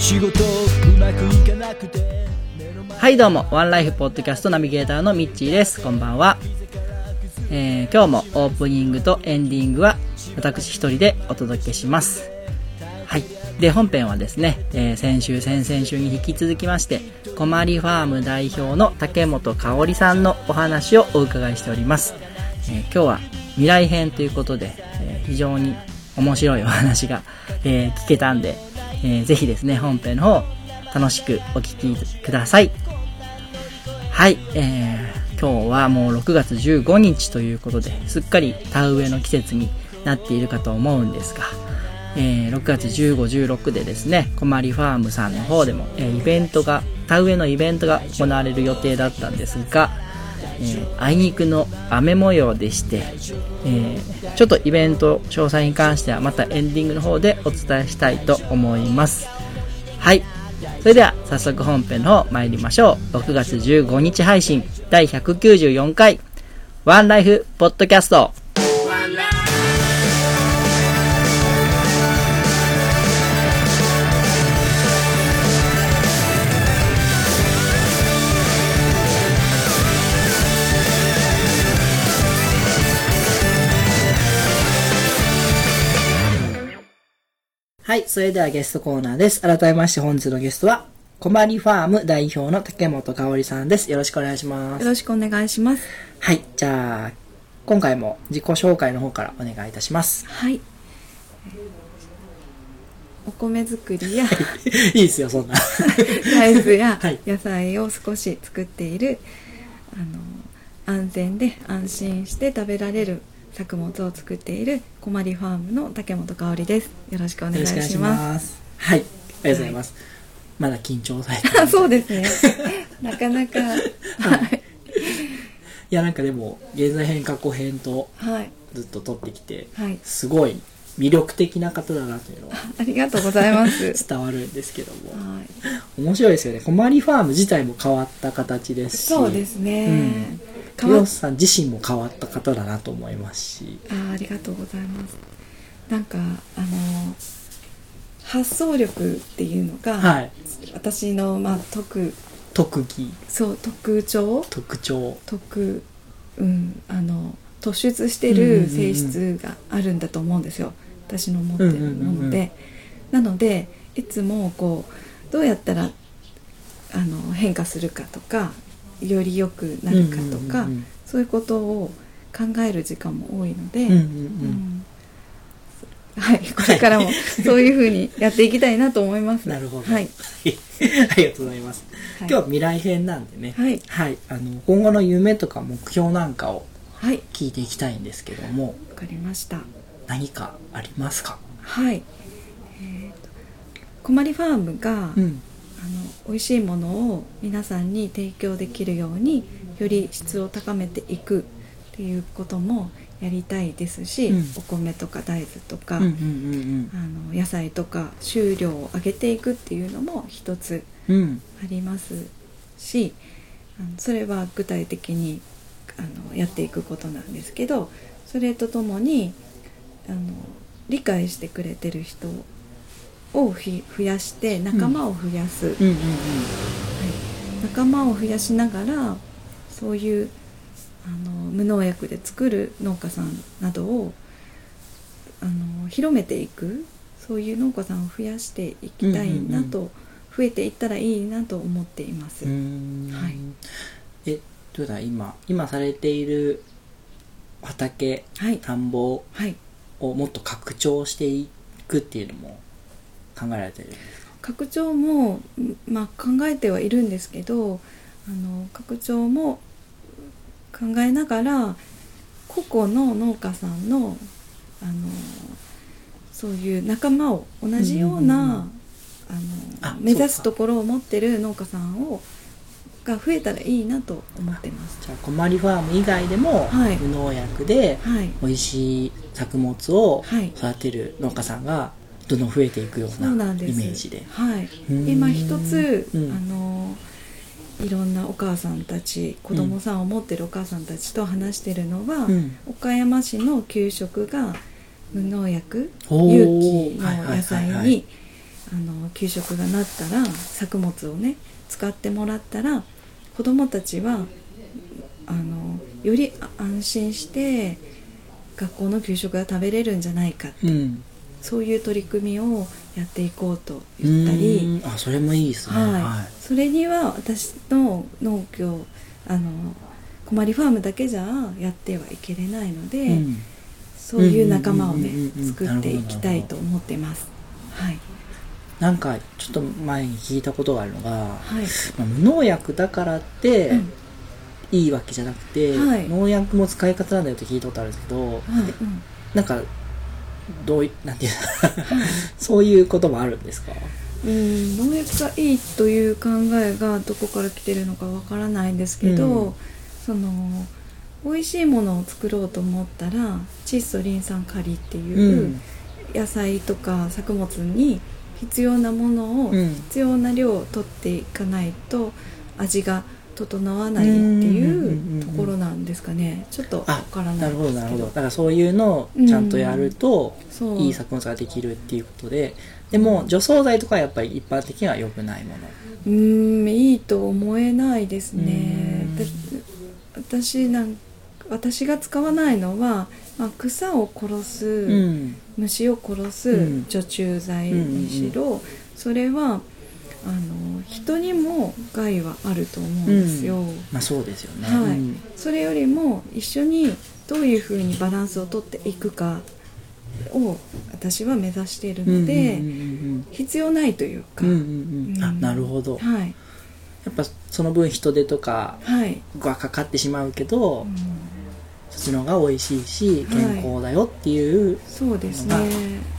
仕事うまくいかなくてはいどうも。ワンライフポッドキャストナビゲーターのミッチーです。こんばんは、えー今日もオープニングとエンディングは私一人でお届けします。はい。で本編はですね、えー先週先々週に引き続きましてコマリファーム代表の竹本香織さんのお話をお伺いしております、えー今日は未来編ということで、え非常に面白いお話が、え聞けたんで、えーぜひですね本編の方楽しくお聞きください。はい、えー今日はもう6月15日ということですっかり田植えの季節になっているかと思うんですが、えー6月15、16でですね、コマリファームさんの方でも、えーイベントが、田植えのイベントが行われる予定だったんですが、えあいにくの雨模様でして、えーちょっとイベント詳細に関してはまたエンディングの方でお伝えしたいと思います。はい。それでは早速本編の方参りましょう。6月15日配信第194回ワンライフポッドキャスト。はい、それではゲストコーナーです。改めまして本日のゲストは、コマリファーム代表の竹本香織さんです。よろしくお願いします。よろしくお願いします。はい、じゃあ、今回も自己紹介の方からお願いいたします。はい。お米作りやいいですよ、そんな。大豆や はい野菜を少し作っている、あの安全で安心して食べられる作物を作っている小まりファームの竹本香織です。よろしくお願いしくお願いしします。ます。はい、ありがとうございます。まだ緊張されて。そうですね。なかなか、はい。いや、なんかでも、現在編過去編とはい。ずっと撮ってきて、はい。すごい魅力的な方だなというのは ありがとうございます。伝わるんですけども。はい。面白いですよね。コマリファーム自体も変わった形ですし。そうですね。うん変わっヨスさん自身も変わった方だなと思いますし。あーありがとうございます。なんかあの発想力っていうのが、はい。私の、まあ、特特技、そう特徴？特徴。特うんあの突出してる性質があるんだと思うんですよ。私の持ってるもので、なのでいつもこうどうやったらあの変化するかとかより良くなるかとか、うんうんうんそういうことを考える時間も多いので、うんうんうん。うんはい、これからも そういうふうにやっていきたいなと思います。なるほど。はい。ありがとうございます。今はい日は未来編なんでね。はい。はい。あの、今後の夢とか目標なんかをはい。聞いていきたいんですけども、わかりました。何かありますか？はい。えーと、こまりファームが、うん。あの美味しいものを皆さんに提供できるようにより質を高めていくっていうこともやりたいですし、うんお米とか大豆とか、うんうんあの野菜とか収量を上げていくっていうのも一つうんうん。うん。ありますしあのそれは具体的にあのやっていくことなんですけどそれとともにあの理解してくれてる人をひ増やして仲間を増やす。仲間を増やしながらそういうあの無農薬で作る農家さんなどをあの広めていく。そういう農家さんを増やしていきたいなと、増えていったらいいなと思っています。はい。えどうだ今今されている畑はい、田んぼはい、をもっと拡張していくっていうのも考えられてるんですか？拡張も、んまあ、考えてはいるんですけどあの拡張も考えながら個々の農家さんのあのそういう仲間を同じような、目指すところを持ってる農家さんをが増えたらいいなと思ってます。じゃあコマリファーム以外でも、はい。無農薬ではい、美味しい作物をはい。育てる農家さんがどんどん増えていくようなイ。メージで。はい。うん。今一つ、うん。あのいろんなお母さんたち子供さんを持ってるお母さんたちと話してるのは、うん。岡山市の給食が無農薬有機の野菜にあの給食がなったら作物をね使ってもらったら子供たちはあのより安心して学校の給食が食べれるんじゃないかうんそういう取り組みをやっていこうと言ったり、うん。あそれもいいですね。はい。はそれには私の農業あのコマリファームだけじゃやってはいけれないので、いうん。そういう仲間をね作っていきたいと思ってます。はい。なんかちょっと前に聞いたことがあるのが、はい。まあ無農薬だからってうん。いいわけじゃなくて、はい。農薬も使い方なんだよって聞いたことあるんですけど、はいうん。なんかどういなんていう そういうこともあるんですか？うん農薬がいいという考えがどこから来てるのかわからないんですけど、うん。その美味しいものを作ろうと思ったら窒素リン酸カリっていうう野菜とか作物に必要なものをうん。必要な量を取っていかないと味が整わないっていうところなんですかね。ちょっとわあからなないるほど。ですけどなるほど。だからそういうのをちゃんとやると、いい作物ができるっていうことで。でも除草剤とかはやっぱり一般的には良くないもの。うーんいいと思えないですね。私なん私が使わないのは、まあ、草を殺す、うん。虫を殺すうん。除虫剤にしろ、それはあの人にも害はあると思うんですよ、まあそうですよね、はい。うん。それよりも一緒にどういうふうにバランスをとっていくかを私は目指しているので、うんうん必要ないというか、うんうんうん。うんうんあうん。なるほど。はい。やっぱその分人手とかはい、がかかってしまうけど、うん。そっちの方が美味しいしはい。健康だよっていう、そうですね、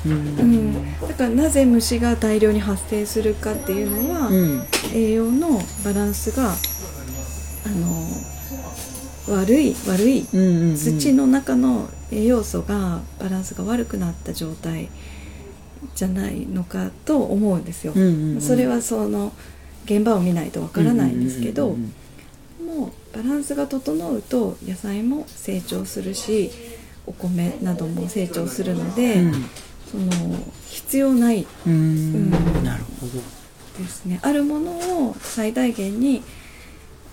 うん。うん、だからなぜ虫が大量に発生するかっていうのは、うん。栄養のバランスがあの悪い悪いうんうんうん。土の中の栄養素がバランスが悪くなった状態じゃないのかと思うんですよ、うんうんうん。それはその現場を見ないとわからないんですけど、うんうんうんもが整うと野菜も成長するしお米なども成長するので、うん。その必要ないうん。うん。なるほど。ですね。あるものを最大限に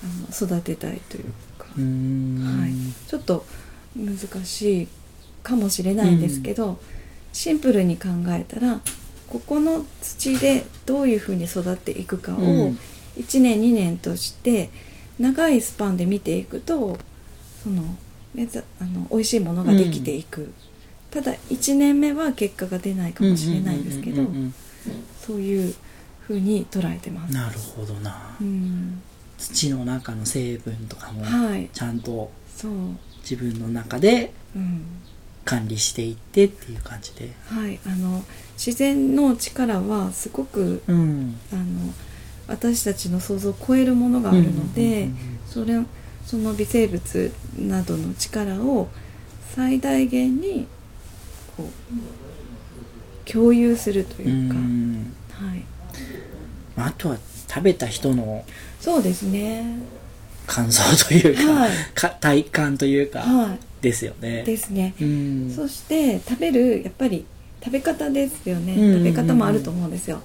あの育てたいというか、はい、ちょっと難しいかもしれないんですけど、シンプルに考えたらここの土でどういうふうに育っていくかをうん。1年2年として長いスパンで見ていくとそのあの美味しいものができていく、ただ1年目は結果が出ないかもしれないんですけど、うんうんうんうんそういうふうに捉えてます。なるほどな。うん、土の中の成分とかもはい。ちゃんと自分の中でうん、管理していってっていう感じで。はい。あの自然の力はすごくうん。あの私たちの想像を超えるものがあるので、うんうんそれその微生物などの力を最大限にこう共有するとうんういうか、ん。はい、まああとは食べた人のそうですね。感想というか,、はい。か体感というか、はですよね。いですね、うん。そして食べるやっぱり食べ方ですよね、うんうんうん。食べ方もあると思うんですよ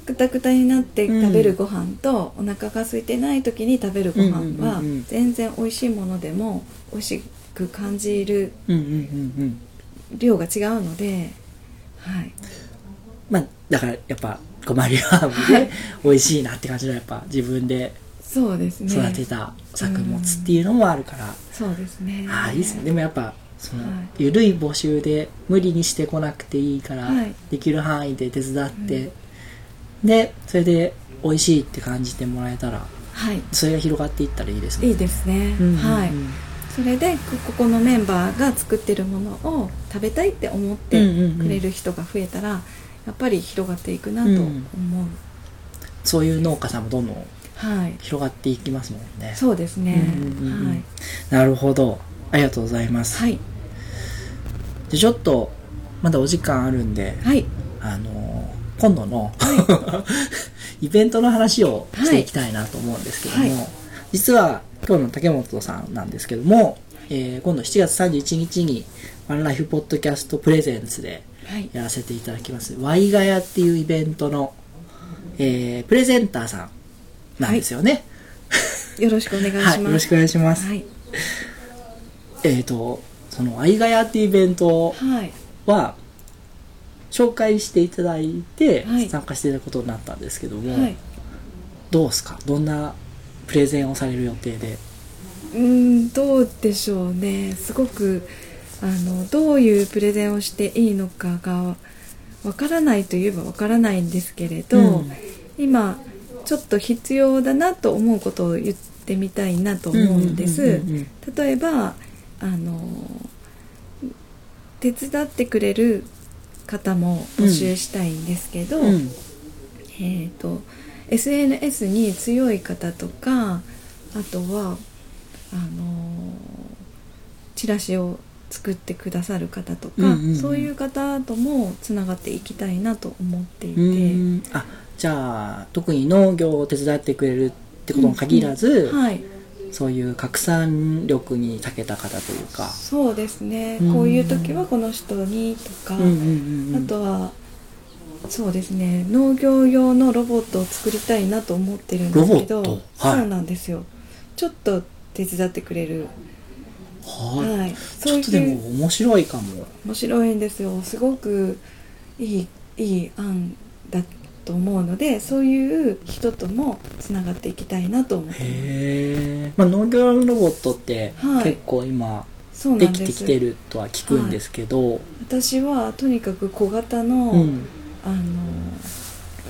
くたくたになって食べるご飯と、お腹が空いてない時に食べるご飯はうんうんうんうん。全然美味しいものでも美味しく感じるうんうんうんうん。量が違うのではい。まあだからやっぱコマリファームはい。で美味しいなって感じのやっぱ自分でそうですね。育てた作物っていうのもあるから、そうですね。ああいいですね。でもやっぱその、はい。緩い募集で無理にしてこなくていいから、はい。できる範囲で手伝って、でそれで美味しいって感じてもらえたらはい。それが広がっていったらいいですね。いいですね、うんうんうん。はいそそれでこここのメンバーが作ってるものを食べたいって思ってくれる人が増えたら、やっぱり広がっていくなと思う、そういう農家さんもどんどんはい。広がっていきますもんね。そうですね、うんうんうん。はい、なるほど。ありがとうございます。はい。でちょっと、まだお時間あるんで、はい。あのー今度の、イベントの話をしていきたいなと思うんですけども、はい。実は今日の竹本さんなんですけども、えー今度7月31日にワンライフポッドキャストプレゼンツではい。やらせていただきます、ワイガヤっていうイベントの、えープレゼンターさんなんですよね。よろしくお願いします、はい、よろしくお願いします。はい。えっ、と、そのワイガヤっていうイベントはい。は、紹介していただいてはい。参加していただくことになったんですけども、はい。どうですか？どんなプレゼンをされる予定で？うーんどうでしょうね。すごくあのどういうプレゼンをしていいのかがわからないといえばわからないんですけれど、うん。今ちょっと必要だなと思うことを言ってみたいなと思うんです、うんうんうんうん。例えばあの手伝ってくれる方も募集したいんですけど、うん。えー、と SNS に強い方とかあとはあのーチラシを作ってくださる方とか、うんうんうん。そういう方ともつながっていきたいなと思っていて、うん。あじゃあ特に農業を手伝ってくれるってことに限らず、はいそういう拡散力に長けた方というか、そうですね、うん。こういう時はこの人にとか、うんうんうんうん。あとはそうですね。農業用のロボットを作りたいなと思ってるんですけど。はい。そうなんですよ。ちょっと手伝ってくれる。はい。はい、ちょっとでうも面白いかも。面白いんですよ。すごくいいいい案だと思うのでそういう人ともつながっていきたいなと思ってまあ、農業ロボットってはい。結構今そうなできてきてるとは聞くんですけど、私はとにかく小型の、うん。あ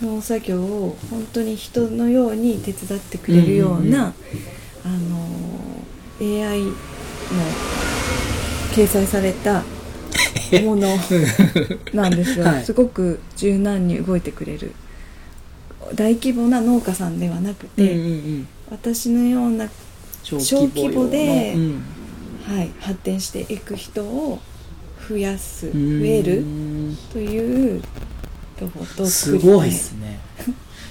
の農作業を本当に人のように手伝ってくれるような、うんあの AI の掲載されたものなんですよ、はい。すごく柔軟に動いてくれる大規模な農家さんではなくて、うんうんうん。私のような、小小規模でうん。はい、発展していく人を増やす増うん。えるというロボットをす作りたいごいですね。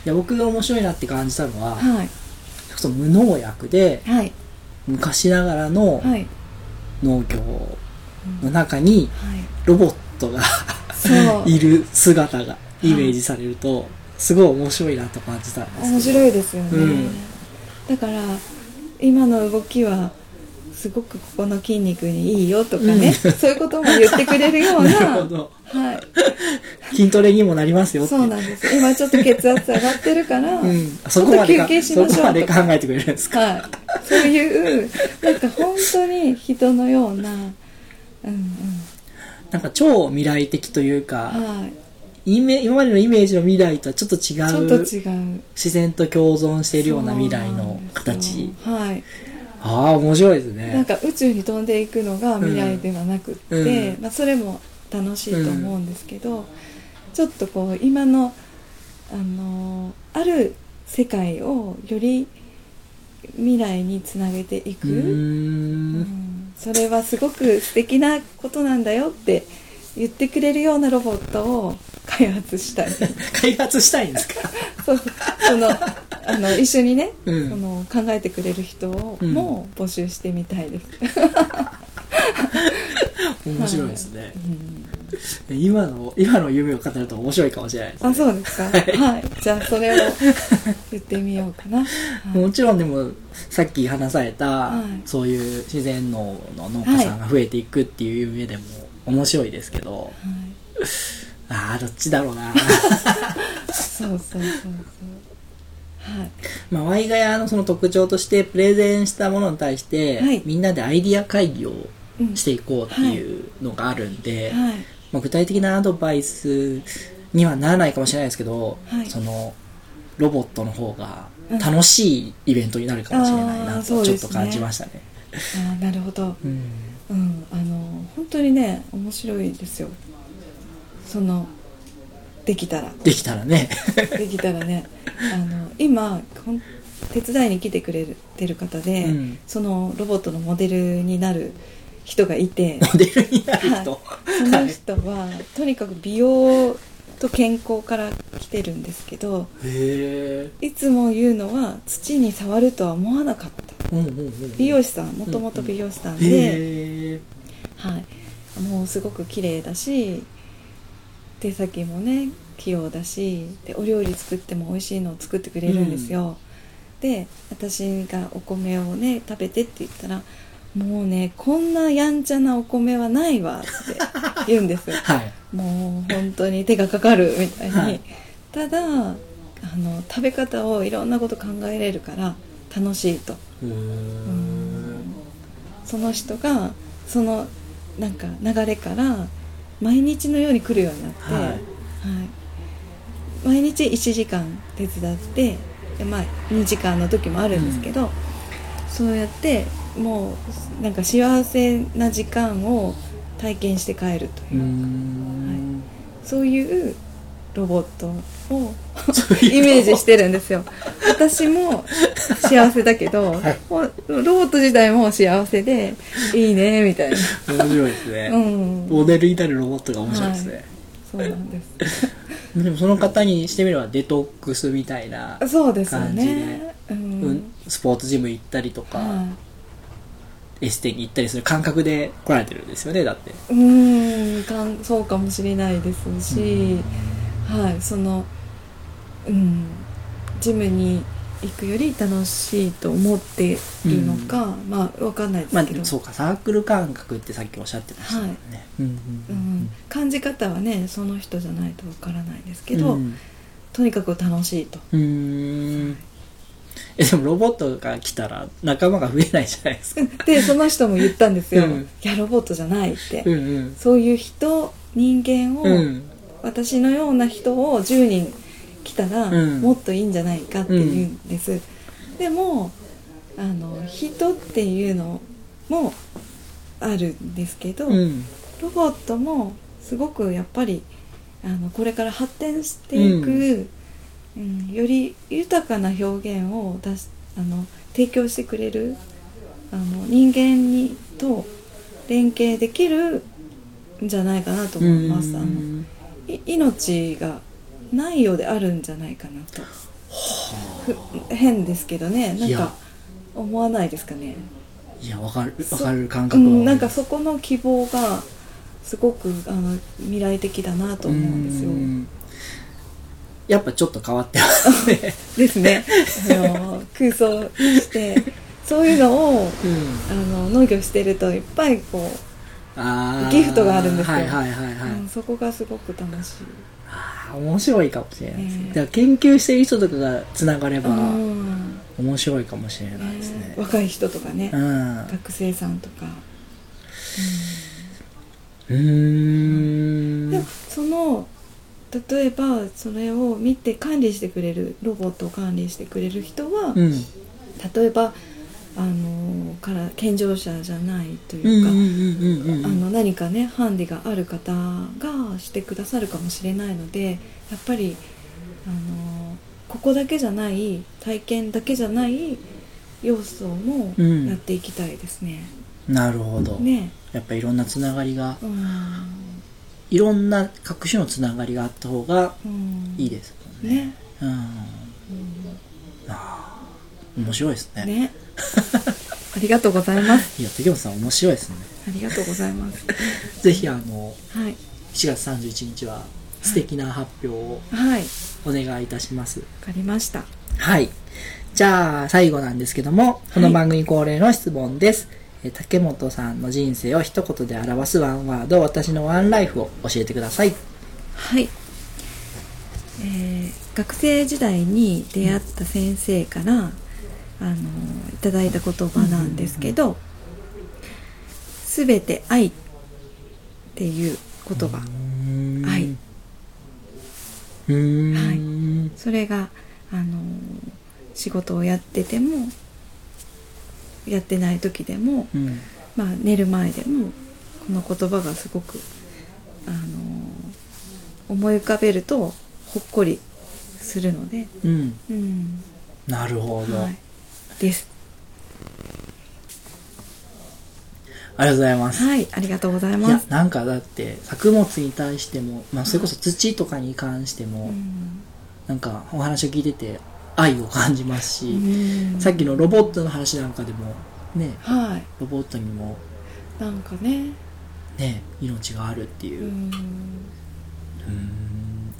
いや僕が面白いなって感じたのは、はい。その無農薬ではい。昔ながらのはい。農業の中にはい。ロボットが いる姿がイメージされるとすごい面白いなと感じたんです面白いですよね、うん。だから今の動きはすごくここの筋肉にいいよとかね、そういうことも言ってくれるような はい。筋トレにもなりますよそうなんです。今ちょっと血圧上がってるから、うん、ちょっとそこまでか休憩しましょう考えてくれるんですか？はい。そういうなんか本当に人のようなうんうん。なんか超未来的というか、はいイメ今までのイメージの未来とはちょっと違ちょっとう違う。自然と共存しているような未来の形。よはい。ああ面白いですなんねか宇宙に飛んでいくのが未来ではなくって、うん。まあ、それも楽しいと思うんですけど、ちょっとこう今の、あのある世界をより未来につなげていうく、ーうんん。それはすごく素敵なことなんだよって言ってくれるようなロボットを開発したい。開発したいんですか？そう。そのあの 一緒にね、うん。その考えてくれる人をうん。も募集してみたいです。面白いですね、うん。今の今の夢を語ると面白いかもしれないです、あそうですか？はい、じゃあそれを言ってみようかな、はい。もちろんでもさっき話された、はい。そういう自然農の農家さんが増えていくっていう上でも面白いですけど、はい。ああどっちだろうな。そうそうそうそう。はい。まあワイガヤのその特徴としてプレゼンしたものに対して、はい。みんなでアイディア会議をうんしていこうっていうのがあるんで、はい。まあ、具体的なアドバイスにはならないかもしれないですけど、はい。そのロボットの方がうん楽しいイベントになるかもしれないあなとちょっと感じましたね。あーなるほど。うん。うん。あの本当にね面白いですよ。そのできたら。できたらね。できたらね。あの今手伝いに来てくれてる方で、うん。そのロボットのモデルになる人がいて。モデルになる人、その人はとにかく美容と健康から来てるんですけどいつも言うのは土に触るとは思わなかった。うんうんうん美容師さんもともと美容師さんで、へえはい、もうすごく綺麗だし手先もね器用だしでお料理作っても美味しいのを作ってくれるんですよ、で私がお米をね食べてって言ったらもうねこんなやんちゃなお米はないわって言うんですよ。はい。もう本当に手がかかるみたいに、はい。ただあの食べ方をいろんなこと考えれるから楽しいと。その人がそのなんか流れから毎日のように来るようになって、はい。はい。毎日1時間手伝ってで、まあ、2時間の時もあるんですけど、そうやってもうなんか幸せな時間を体験して帰るとうーいう、ん。そういうロボットをそういう。イメージしてるんですよ。私も幸せだけど、はい。ロボット自体も幸せでいいねみたいな。面白いですね、うん。モデルになるロボットが面白いですね、そうなんです。でもその方にしてみればデトックスみたいな、そうですよ感じでねううんん、スポーツジム行ったりとか、はエステに行ったりする感覚で来られてるんですよねだって。い、うーんかんそうかもしれないですし、はいそのうん。ジムに行くより楽しいと思っているのか、まあわかんないですまあけど、そうかサークル感覚ってさっきおっしゃってましたもんね、うんうんううん。ん、感じ方はねその人じゃないとわからないですけど、うん。とにかく楽しいと。ん。えでもロボットが来たら仲間が増えないじゃないですか。でその人も言ったんですよ、うん。いやロボットじゃないって、うんうん。そういう人人間を、うん。私のような人を10人来たら、うん。もっといいんじゃないかって言うんです、でもあの人っていうのもあるんですけど、うん。ロボットもすごくやっぱりあのこれから発展していく、うん。より豊かな表現を出しあの提供してくれるあの人間にと連携できるんじゃないかなと思います。あのい命がないようであるんじゃないかなと。ふ変ですけどね。なんか思わないですかね。いやわかるそわかる感う覚はん、なんかそこの希望がすごくあの未来的だなと思うんですよ。うん。やっぱちょっと変わってますね。ですね。あの空想してそういうのをうん。あの農業してるといっぱいこあー。ギフトがあるんですよ。はいはいはいはい、う、うんそこがすごく楽しいあー面白いかもしれないですね、ねだから研究してる人とかがつながればうん。面白いかもしれないですね。ね。若い人とかね、うん。学生さんとか、うーん。でもその例えばそれを見て管理してくれるロボットを管理してくれる人は、うん。例えばあのから健常者じゃないとうんいうか、何かねハンディがある方がしてくださるかもしれないのでやっぱりあのここだけじゃない体験だけじゃない要素もうん。やっていきたいですね。なるほど、ね。やっぱいろんなつながりがうん。いろんな各種のつながりがあった方がうん。いいですもんね。ねうん、あー面白いですね。ね ありがとうございます。いや竹本さん面白いですね。ありがとうございます。ぜひあのはい。4月31日は素敵な発表をはい。わお願いいたします、かりました。はい。じゃあ、最後なんですけども、この番組恒例の質問です。えー竹本さんの人生を一言で表すワンワード、私のワンライフを教えてください。はい、えー学生時代に出会った先生から、あのいただいた言葉なんですけど「すべて愛」っていう言葉。はい。それがあの仕事をやっててもやってない時でも、うん。まあ、寝る前でもこの言葉がすごく、あの思い浮かべるとほっこりするので、うん。うん。なるほど、はい、です。ありがとうございます、はいありがとうございいやますなんかだって作物に対しても、まあ、それこそ土とかに関しても、うん。なんかお話を聞いてて愛を感じますし、うん。さっきのロボットの話なんかでもねはい。ロボットにもなんかね。ね命があるっていう。う、ん。うん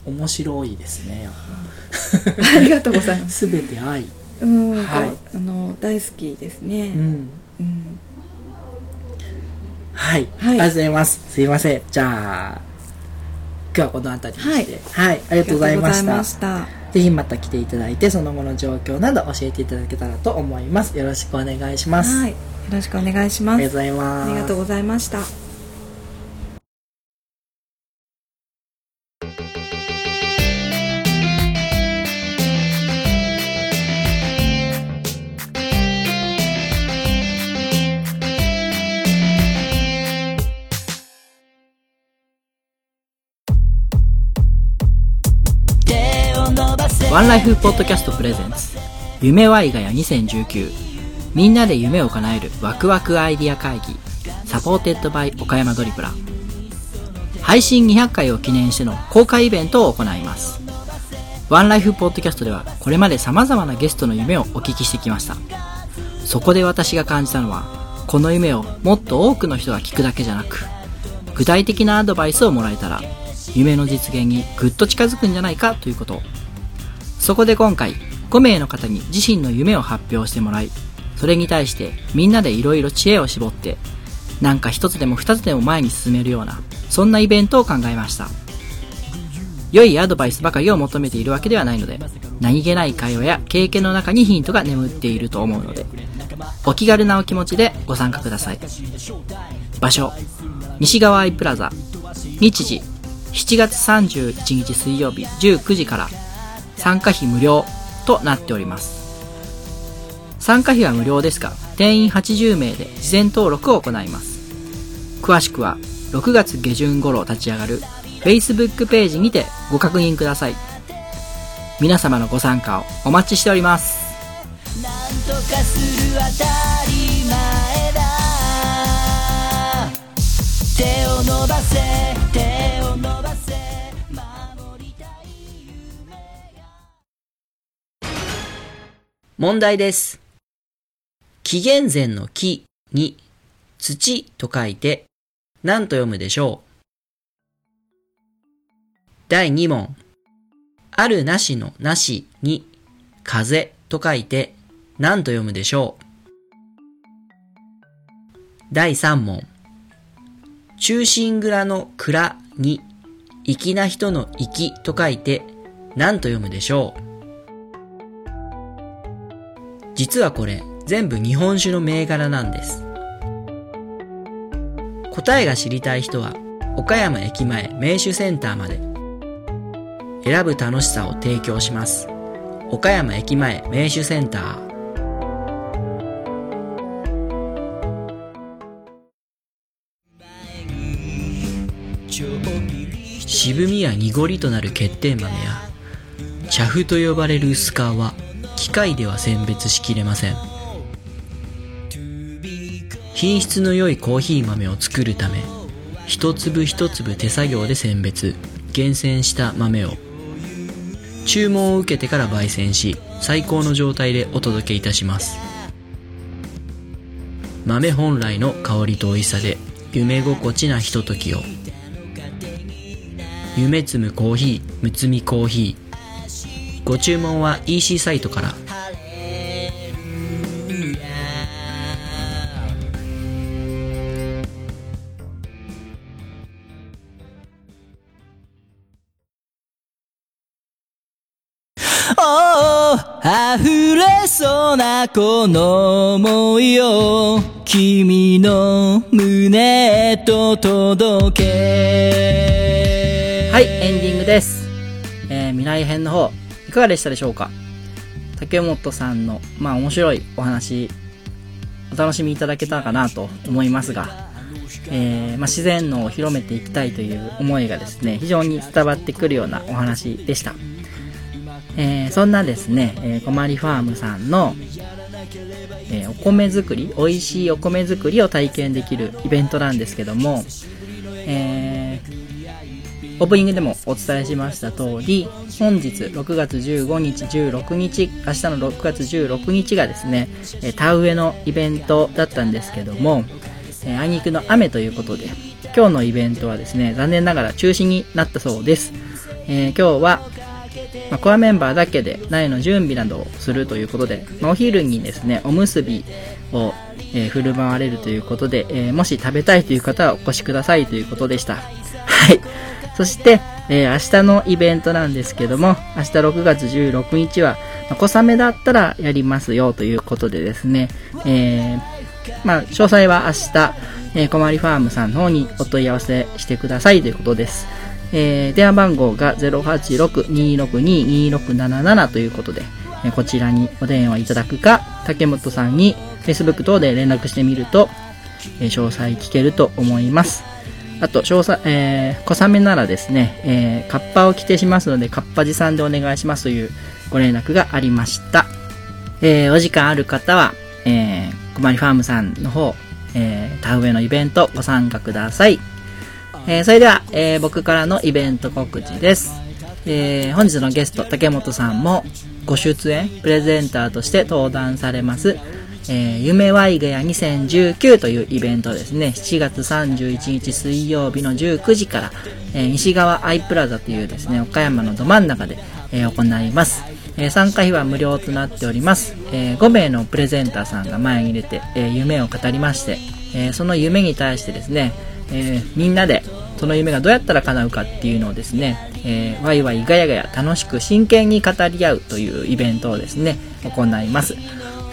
面白いですねやっ ありがとうございまぱす。全て愛うん、はい。あの大好きですね。うん。うん。はい、はい。ありがとうございます。すいません。じゃあ今日はこの辺りにして。はい、ありがとうございました。した。ぜひまた来ていただいてその後の状況など教えていただけたらと思います。よろしくお願いします、はい。よろしくお願いします。ありがとうございます。ありがとうございましたワンライフポッドキャスト presents 夢ワイガヤ2019みんなで夢を叶えるワクワクアイディア会議 supported by 岡山ドリブラ配信200回を記念しての公開イベントを行いますワンライフポッドキャストではこれまで様々なゲストの夢をお聞きしてきましたそこで私が感じたのはこの夢をもっと多くの人が聞くだけじゃなく具体的なアドバイスをもらえたら夢の実現にぐっと近づくんじゃないかということそこで今回、5名の方に自身の夢を発表してもらい、それに対してみんなでいろいろ知恵を絞って、なんか一つでも二つでも前に進めるような、そんなイベントを考えました。良いアドバイスばかりを求めているわけではないので、何気ない会話や経験の中にヒントが眠っていると思うので、お気軽なお気持ちでご参加ください。場所、西側アイプラザ、日時、7月31日水曜日19時から参加費無料となっております。参加費は無料ですが、定員80名で事前登録を行います。詳しくは6月下旬頃立ち上がる Facebook ページにてご確認ください。皆様のご参加をお待ちしております。なんとかする当たり前だ手を伸ばせ問題です。紀元前の木に土と書いて何と読むでしょう第2問。あるなしのなしに風と書いて何と読むでしょう第3問。中心蔵の蔵に粋な人の粋と書いて何と読むでしょう実はこれ全部日本酒の銘柄なんです。答えが知りたい人は岡山駅前名酒センターまで。選ぶ楽しさを提供します。岡山駅前名酒センター。渋みや濁りとなる欠点豆や茶粉と呼ばれる薄皮。は機械では選別しきれません。品質の良いコーヒー豆を作るため一粒一粒手作業で選別厳選した豆を。注文を受けてから焙煎し最高の状態でお届けいたします。豆本来の香りと美味しさで夢心地なひとときを。夢摘むコーヒーむつみコーヒー。ご注文は EC サイトから。おお溢れそうなこの想いを君の胸へと届け。はい、エンディングです。えー、未来編の方、いかがでしたでしょうか？竹本さんの、まあ面白いお話お楽しみいただけたかなと思いますが、えー、まあ、自然のを広めていきたいという思いがですね、非常に伝わってくるようなお話でした。えー、そんなですね、えー、こまりファームさんの、えー、お米作り、美味しいお米作りを体験できるイベントなんですけども、えー、オープニングでもお伝えしました通り、本日6月15日、16日、明日の6月16日がですね、田植えのイベントだったんですけども、え、あいにくの雨ということで、今日のイベントはですね、残念ながら中止になったそうです。えー、今日は、まあ、コアメンバーだけで苗の準備などをするということで、まあ、お昼にですね、おむすびを、えー、振る舞われるということで、えー、もし食べたいという方はお越しくださいということでした。はい。そして、えー、明日のイベントなんですけども、明日6月16日は、まあ、小雨だったらやりますよということでですね、えー、まあ、詳細は明日、えー、小まりファームさんの方にお問い合わせしてくださいということです。えー、電話番号が086-262-2677ということで、えー、こちらにお電話いただくか、竹本さんに Facebook 等で連絡してみると、え、詳細聞けると思います。あと、詳細、えー、小雨ならですね、えー、カッパを着てしますので、カッパ持参でお願いしますというご連絡がありました。えー、お時間ある方は、えー、くまりファームさんの方、えー、田植えのイベントご参加ください。えー、それでは、えー、僕からのイベント告知です。えー、本日のゲスト、竹本さんもご出演、プレゼンターとして登壇されます、えー、夢ワイガヤ2019というイベントですね、7月31日水曜日の19時から、えー、西側アイプラザというですね、岡山のど真ん中で、えー、行います。え参加費は無料となっております、え5名のプレゼンターさんが前に出て、え夢を語りまして、えその夢に対してですね、えみんなでその夢がどうやったら叶うかっていうのをですね、えー、ワイワイガヤガヤ楽しく真剣に語り合うというイベントをですね、行います。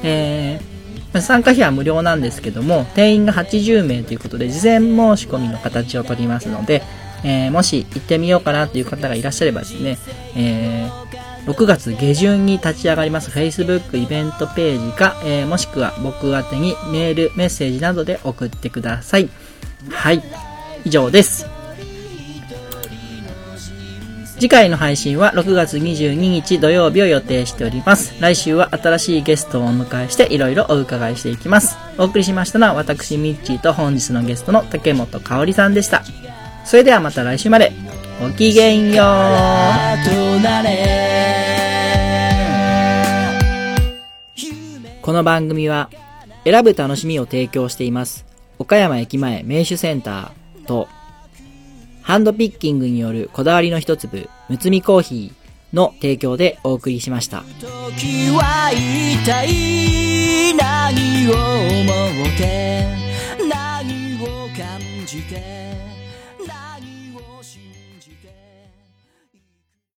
えー、参加費は無料なんですけども、定員が80名ということで、事前申し込みの形をとりますので、えー、もし行ってみようかなという方がいらっしゃればですね、えー、6月下旬に立ち上がります Facebook イベントページか、えー、もしくは僕宛にメール、メッセージなどで送ってください。はい。以上です。次回の配信は6月22日土曜日を予定しております。来週は新しいゲストをお迎えしていろいろお伺いしていきます。お送りしましたのは私ミッチーと本日のゲストの竹本香里さんでした。それではまた来週まで。ごきげんよう。この番組は、選ぶ楽しみを提供しています。岡山駅前名手センターと、ハンドピッキングによるこだわりの一粒、むつみコーヒーの提供でお送りしました。時は一体何を思って